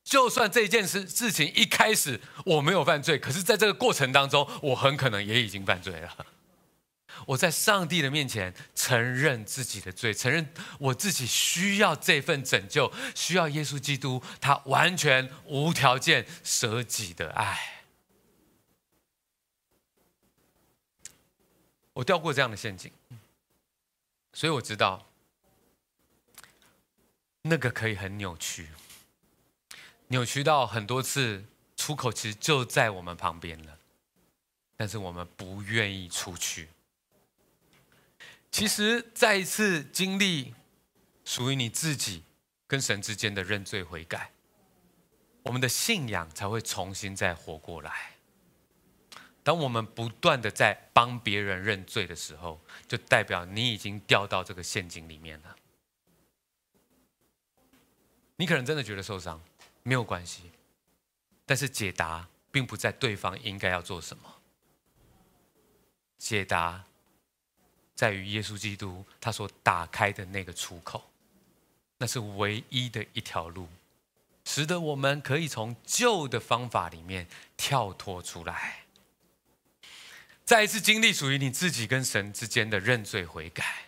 Speaker 1: 就算这件事事情一开始我没有犯罪，可是在这个过程当中，我很可能也已经犯罪了。我在上帝的面前承认自己的罪，承认我自己需要这份拯救，需要耶稣基督他完全无条件舍己的爱。我掉过这样的陷阱，所以我知道那个可以很扭曲，扭曲到很多次出口其实就在我们旁边了，但是我们不愿意出去。其实再一次经历属于你自己跟神之间的认罪悔改，我们的信仰才会重新再活过来。当我们不断的在帮别人认罪的时候，就代表你已经掉到这个陷阱里面了。你可能真的觉得受伤，没有关系，但是解答并不在对方应该要做什么，解答在于耶稣基督他所打开的那个出口，那是唯一的一条路，使得我们可以从旧的方法里面跳脱出来。再一次经历属于你自己跟神之间的认罪悔改，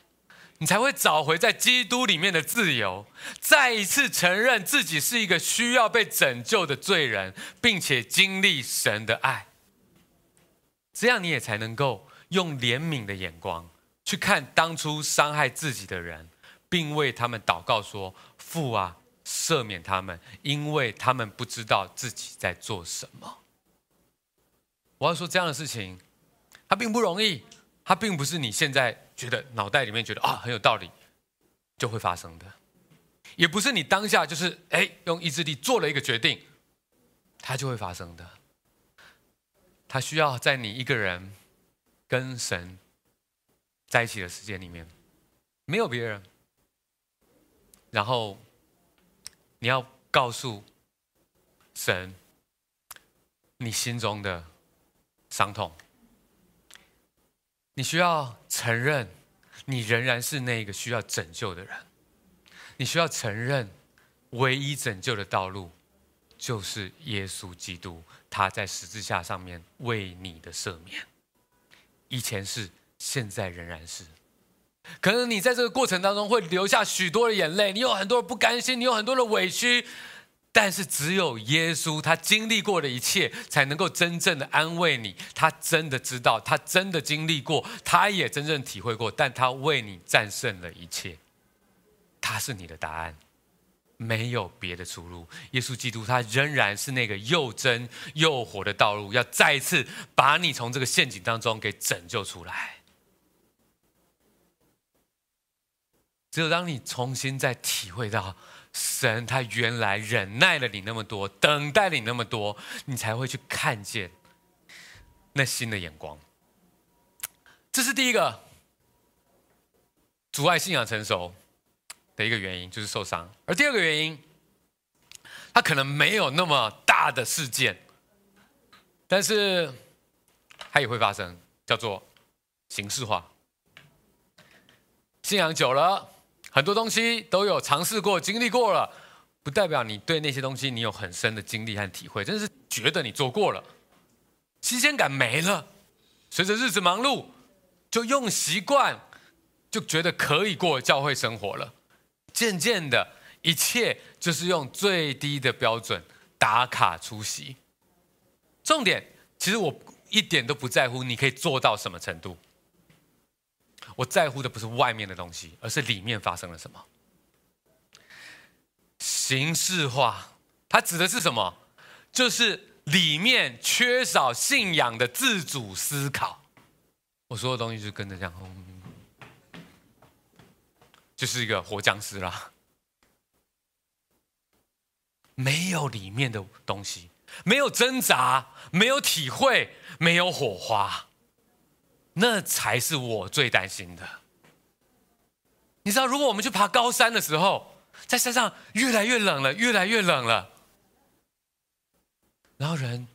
Speaker 1: 你才会找回在基督里面的自由。再一次承认自己是一个需要被拯救的罪人，并且经历神的爱，这样你也才能够用怜悯的眼光去看当初伤害自己的人，并为他们祷告说：“父啊，赦免他们，因为他们不知道自己在做什么。”我要说这样的事情。它并不容易，它并不是你现在觉得脑袋里面觉得啊很有道理就会发生的，也不是你当下就是哎用意志力做了一个决定，它就会发生的。它需要在你一个人跟神在一起的时间里面，没有别人，然后你要告诉神你心中的伤痛。你需要承认你仍然是那个需要拯救的人。你需要承认，唯一拯救的道路就是耶稣基督，他在十字架上面为你的赦免。以前是，现在仍然是。可能你在这个过程当中会流下许多的眼泪，你有很多的不甘心，你有很多的委屈。但是只有耶稣，他经历过的一切，才能够真正的安慰你。他真的知道，他真的经历过，他也真正体会过，但他为你战胜了一切。他是你的答案，没有别的出路。耶稣基督，他仍然是那个又真又活的道路，要再一次把你从这个陷阱当中给拯救出来。只有当你重新再体会到神，他原来忍耐了你那么多，等待了你那么多，你才会去看见那新的眼光。这是第一个阻碍信仰成熟的一个原因，就是受伤。而第二个原因，他可能没有那么大的事件，但是它也会发生，叫做形式化。信仰久了。很多东西都有尝试过、经历过了，不代表你对那些东西你有很深的经历和体会，真是觉得你做过了，新鲜感没了。随着日子忙碌，就用习惯，就觉得可以过教会生活了。渐渐的，一切就是用最低的标准打卡出席。重点，其实我一点都不在乎你可以做到什么程度。我在乎的不是外面的东西，而是里面发生了什么。形式化，它指的是什么？就是里面缺少信仰的自主思考。我说的东西就跟着这样，就是一个活僵尸啦。没有里面的东西，没有挣扎，没有体会，没有火花。那才是我最担心的。你知道，如果我们去爬高山的时候，在山上越来越冷了，越来越冷了，然后人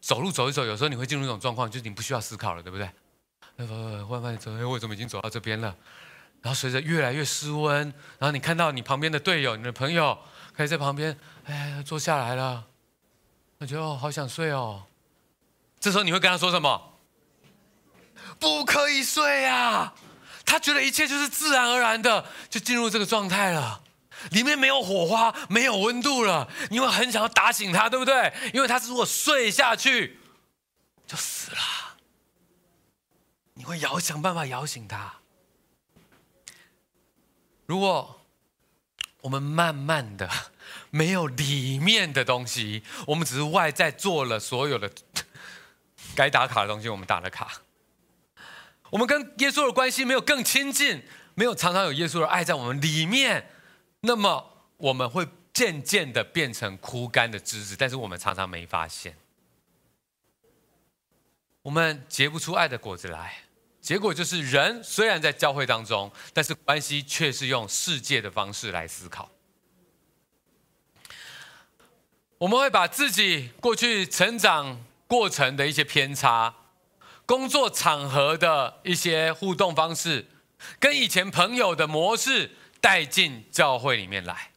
Speaker 1: 走路走一走，有时候你会进入一种状况，就是你不需要思考了，对不对？慢慢走，哎，我怎么已经走到这边了？然后随着越来越失温，然后你看到你旁边的队友、你的朋友，可以在旁边，哎，坐下来了，我觉得哦，好想睡哦。这时候你会跟他说什么？不可以睡啊！他觉得一切就是自然而然的就进入这个状态了，里面没有火花，没有温度了。你会很想要打醒他，对不对？因为他如果睡下去就死了，你会摇想办法摇醒他。如果我们慢慢的没有里面的东西，我们只是外在做了所有的该打卡的东西，我们打了卡。我们跟耶稣的关系没有更亲近，没有常常有耶稣的爱在我们里面，那么我们会渐渐的变成枯干的枝子，但是我们常常没发现，我们结不出爱的果子来，结果就是人虽然在教会当中，但是关系却是用世界的方式来思考。我们会把自己过去成长过程的一些偏差。工作场合的一些互动方式，跟以前朋友的模式带进教会里面来，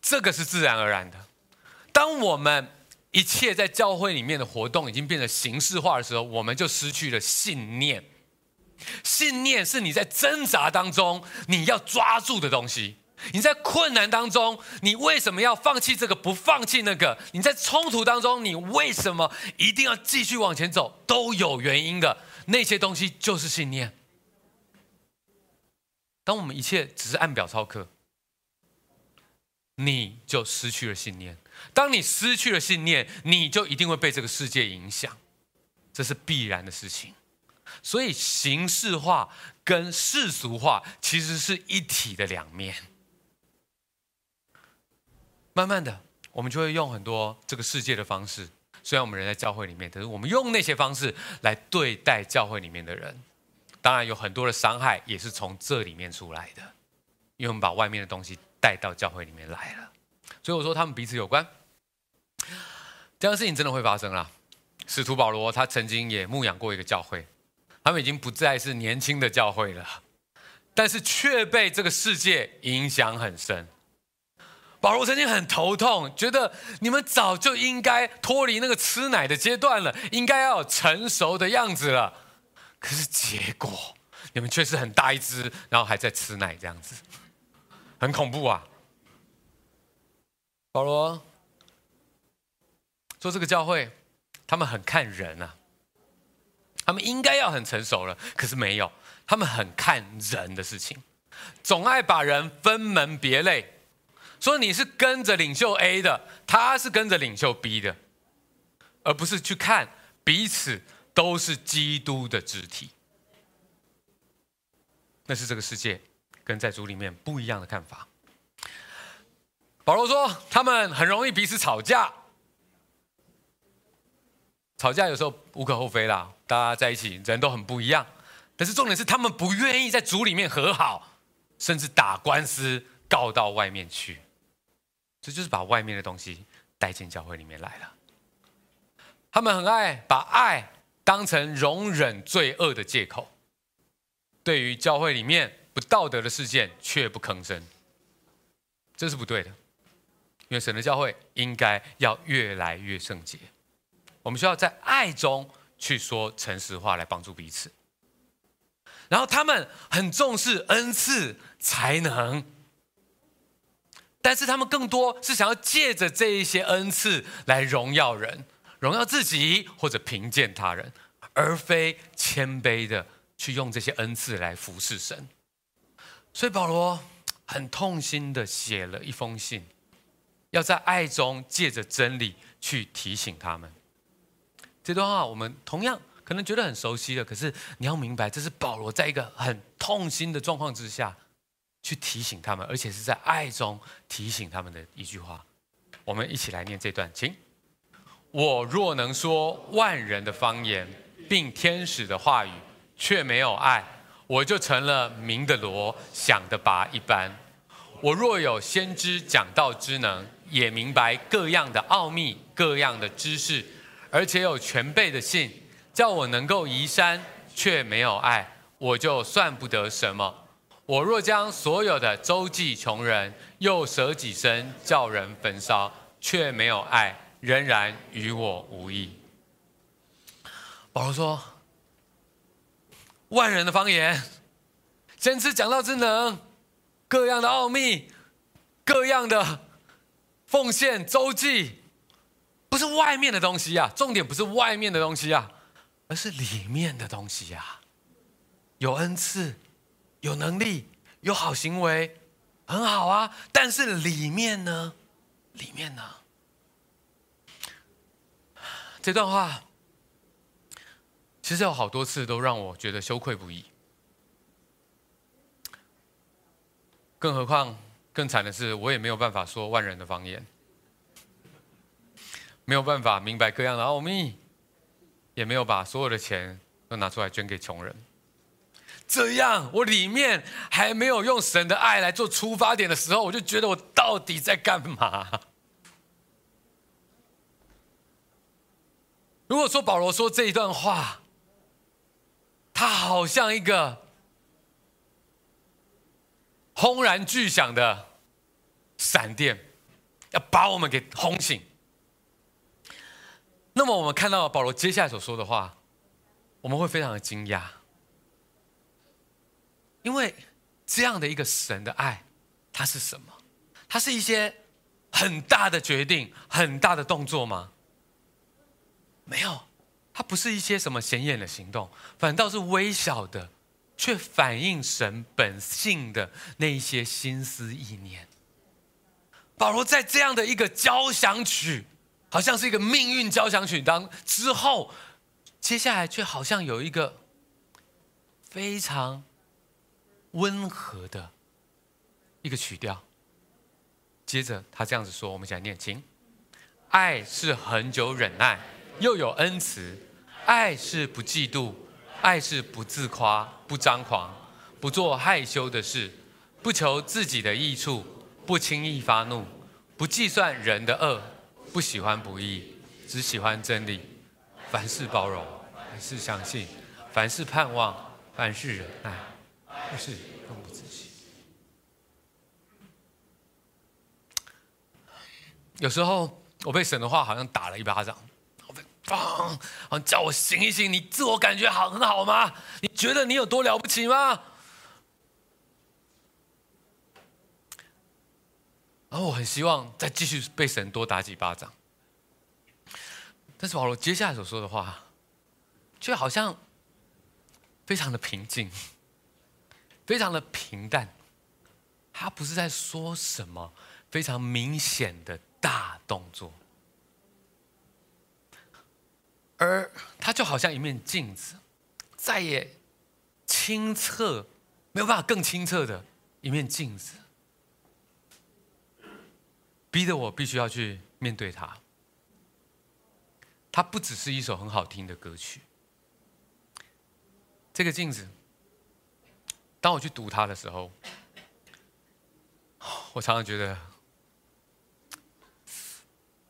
Speaker 1: 这个是自然而然的。当我们一切在教会里面的活动已经变得形式化的时候，我们就失去了信念。信念是你在挣扎当中你要抓住的东西。你在困难当中，你为什么要放弃这个，不放弃那个？你在冲突当中，你为什么一定要继续往前走？都有原因的。那些东西就是信念。当我们一切只是按表操课，你就失去了信念。当你失去了信念，你就一定会被这个世界影响，这是必然的事情。所以形式化跟世俗化其实是一体的两面。慢慢的，我们就会用很多这个世界的方式。虽然我们人在教会里面，但是我们用那些方式来对待教会里面的人。当然有很多的伤害也是从这里面出来的，因为我们把外面的东西带到教会里面来了。所以我说他们彼此有关。这样的事情真的会发生啦。使徒保罗他曾经也牧养过一个教会，他们已经不再是年轻的教会了，但是却被这个世界影响很深。保罗曾经很头痛，觉得你们早就应该脱离那个吃奶的阶段了，应该要有成熟的样子了。可是结果，你们却是很大一只，然后还在吃奶这样子，很恐怖啊！保罗做：“这个教会，他们很看人啊，他们应该要很成熟了，可是没有，他们很看人的事情，总爱把人分门别类。”说你是跟着领袖 A 的，他是跟着领袖 B 的，而不是去看彼此都是基督的肢体。那是这个世界跟在主里面不一样的看法。保罗说，他们很容易彼此吵架，吵架有时候无可厚非啦，大家在一起人都很不一样，但是重点是他们不愿意在主里面和好，甚至打官司告到外面去。这就是把外面的东西带进教会里面来了。他们很爱把爱当成容忍罪恶的借口，对于教会里面不道德的事件却不吭声，这是不对的。因为神的教会应该要越来越圣洁，我们需要在爱中去说诚实话来帮助彼此。然后他们很重视恩赐才能。但是他们更多是想要借着这一些恩赐来荣耀人、荣耀自己或者评鉴他人，而非谦卑的去用这些恩赐来服侍神。所以保罗很痛心的写了一封信，要在爱中借着真理去提醒他们。这段话我们同样可能觉得很熟悉的，可是你要明白，这是保罗在一个很痛心的状况之下。去提醒他们，而且是在爱中提醒他们的一句话。我们一起来念这段，请。我若能说万人的方言，并天使的话语，却没有爱，我就成了鸣的锣，响的拔一般。我若有先知讲道之能，也明白各样的奥秘、各样的知识，而且有全备的信，叫我能够移山，却没有爱，我就算不得什么。我若将所有的周济穷人，又舍己身叫人焚烧，却没有爱，仍然与我无益。保罗说：万人的方言，先知讲道之能，各样的奥秘，各样的奉献周济，不是外面的东西呀、啊，重点不是外面的东西呀、啊，而是里面的东西呀、有恩赐。有能力，有好行为，很好啊。但是里面呢？里面呢？这段话其实有好多次都让我觉得羞愧不已。更何况，更惨的是，我也没有办法说万人的方言，没有办法明白各样的奥秘，也没有把所有的钱都拿出来捐给穷人。这样，我里面还没有用神的爱来做出发点的时候，我就觉得我到底在干嘛？如果说保罗说这一段话，他好像一个轰然巨响的闪电，要把我们给轰醒。那么，我们看到保罗接下来所说的话，我们会非常的惊讶。因为这样的一个神的爱，它是什么？它是一些很大的决定、很大的动作吗？没有，它不是一些什么显眼的行动，反倒是微小的，却反映神本性的那一些心思意念。保罗在这样的一个交响曲，好像是一个命运交响曲当之后，接下来却好像有一个非常。温和的一个曲调。接着他这样子说：“我们一起来念，请。爱是恒久忍耐，又有恩慈；爱是不嫉妒，爱是不自夸，不张狂，不做害羞的事，不求自己的益处，不轻易发怒，不计算人的恶，不喜欢不义，只喜欢真理。凡事包容，凡事相信，凡事盼望，凡事忍耐，不是更不止息。有时候我被神的话好像打了一巴掌，我被棒，好像叫我醒一醒。你自我感觉好很好吗？你觉得你有多了不起吗？然后我很希望再继续被神多打几巴掌，但是保罗接下来所说的话，却好像非常的平静，非常的平淡。他不是在说什么非常明显的大动作，而他就好像一面镜子，再也清澈，没有办法更清澈的一面镜子。逼得我必须要去面对它。它不只是一首很好听的歌曲。这个镜子，当我去读它的时候，我常常觉得，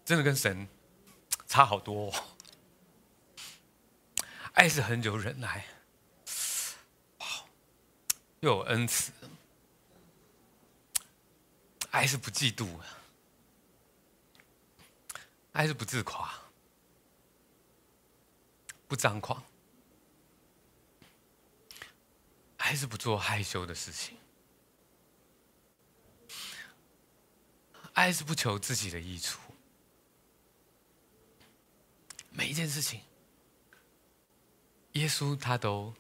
Speaker 1: 真的跟神差好多哦。爱是恒久忍耐，又有恩慈。爱是不嫉妒。爱是不自夸，不张狂，爱是不做害羞的事情，爱是不求自己的益处。每一件事情，耶稣他都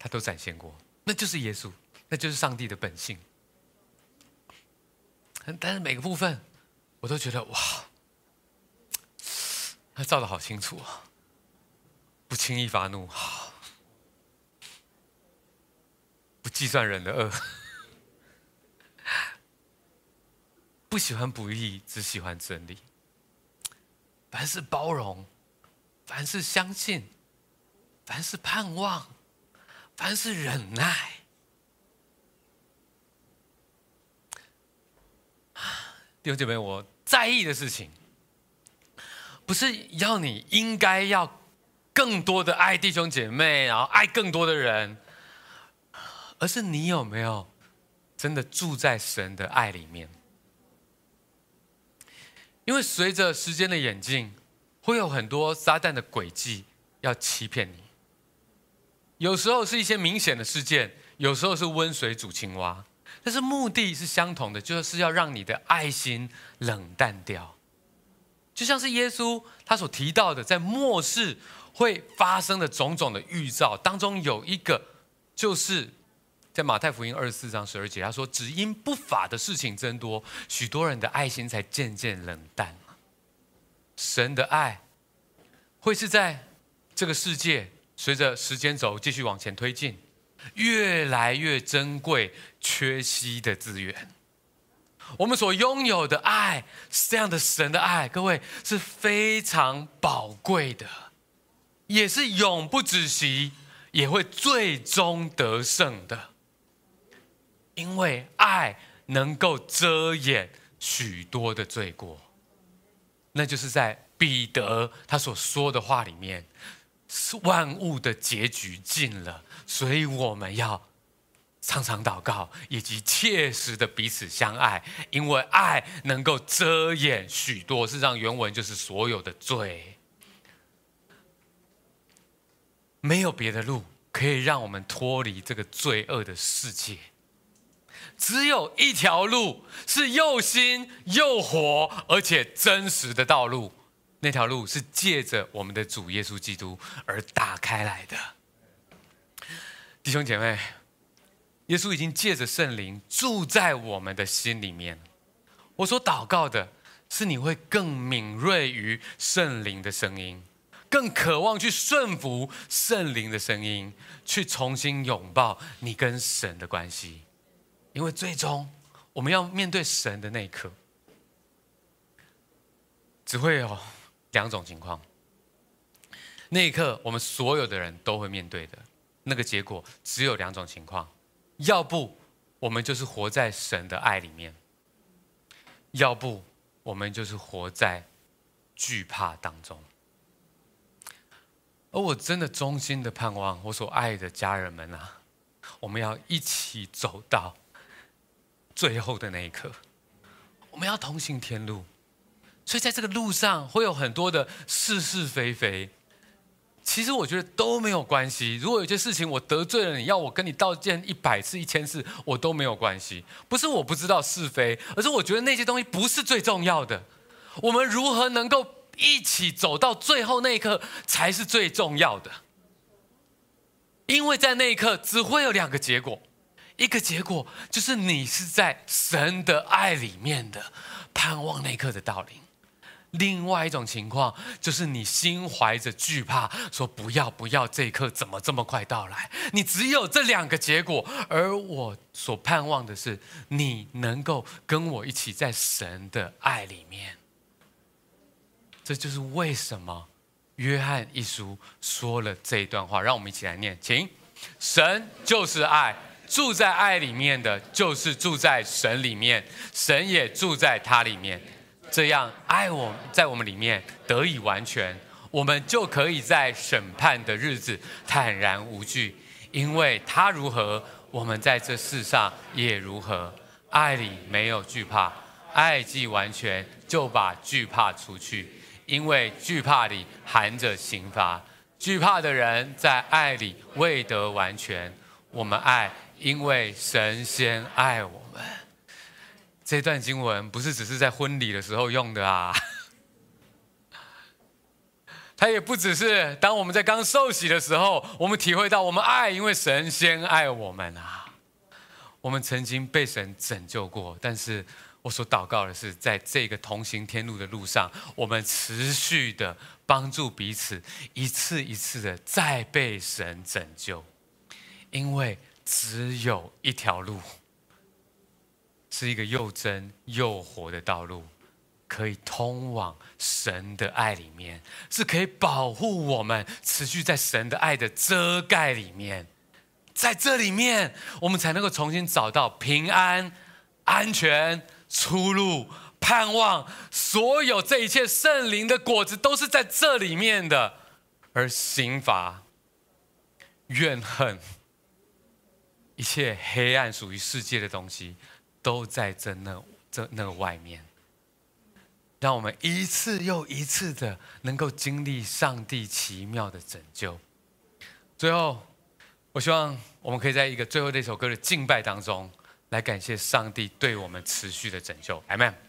Speaker 1: 他都展现过，那就是耶稣，那就是上帝的本性。但是每个部分。我都觉得哇，他照的好清楚啊！不轻易发怒，不计算人的恶，不喜欢不义，只喜欢真理。凡事包容，凡事相信，凡事盼望，凡事忍耐。弟兄姐妹，我。在意的事情，不是要你应该要更多的爱弟兄姐妹，然后爱更多的人，而是你有没有真的住在神的爱里面？因为随着时间的演进，会有很多撒旦的诡计要欺骗你。有时候是一些明显的事件，有时候是温水煮青蛙。但是目的是相同的，就是要让你的爱心冷淡掉，就像是耶稣他所提到的，在末世会发生的种种的预兆当中，有一个就是在马太福音二十四章十二节，他说：“只因不法的事情增多，许多人的爱心才渐渐冷淡。”神的爱会是在这个世界随着时间轴继续往前推进。越来越珍贵、缺席的资源，我们所拥有的爱是这样的，神的爱，各位是非常宝贵的，也是永不止息，也会最终得胜的，因为爱能够遮掩许多的罪过，那就是在彼得他所说的话里面。万物的结局近了，所以我们要常常祷告，以及切实的彼此相爱，因为爱能够遮掩许多。事实上，原文就是所有的罪，没有别的路可以让我们脱离这个罪恶的世界，只有一条路是又新又活而且真实的道路。那条路是借着我们的主耶稣基督而打开来的，弟兄姐妹，耶稣已经借着圣灵住在我们的心里面。我所祷告的是你会更敏锐于圣灵的声音，更渴望去顺服圣灵的声音，去重新拥抱你跟神的关系，因为最终我们要面对神的那一刻，只会有。两种情况，那一刻我们所有的人都会面对的那个结果，只有两种情况：要不我们就是活在神的爱里面；要不我们就是活在惧怕当中。而我真的衷心的盼望，我所爱的家人们啊，我们要一起走到最后的那一刻，我们要同行天路。所以在这个路上会有很多的是是非非，其实我觉得都没有关系。如果有些事情我得罪了你，要我跟你道歉一百次、一千次，我都没有关系。不是我不知道是非，而是我觉得那些东西不是最重要的。我们如何能够一起走到最后那一刻才是最重要的。因为在那一刻只会有两个结果，一个结果就是你是在神的爱里面的，盼望那一刻的到临。另外一种情况，就是你心怀着惧怕，说不要不要，这一刻怎么这么快到来？你只有这两个结果，而我所盼望的是，你能够跟我一起在神的爱里面。这就是为什么约翰一书说了这一段话，让我们一起来念，请。神就是爱，住在爱里面的，就是住在神里面，神也住在他里面。这样爱我在我们里面得以完全，我们就可以在审判的日子坦然无惧，因为他如何，我们在这世上也如何。爱里没有惧怕，爱既完全，就把惧怕除去，因为惧怕里含着刑罚。惧怕的人在爱里未得完全。我们爱，因为神先爱我们。这段经文不是只是在婚礼的时候用的啊，它也不只是当我们在刚受洗的时候，我们体会到我们爱，因为神先爱我们啊。我们曾经被神拯救过，但是我所祷告的是，在这个同行天路的路上，我们持续的帮助彼此，一次一次的再被神拯救，因为只有一条路。是一个又真又活的道路，可以通往神的爱里面，是可以保护我们持续在神的爱的遮盖里面，在这里面，我们才能够重新找到平安、安全、出路、盼望。所有这一切圣灵的果子都是在这里面的，而刑罚、怨恨、一切黑暗属于世界的东西。都在这那这那个外面，让我们一次又一次的能够经历上帝奇妙的拯救。最后，我希望我们可以在一个最后的一首歌的敬拜当中，来感谢上帝对我们持续的拯救。阿门。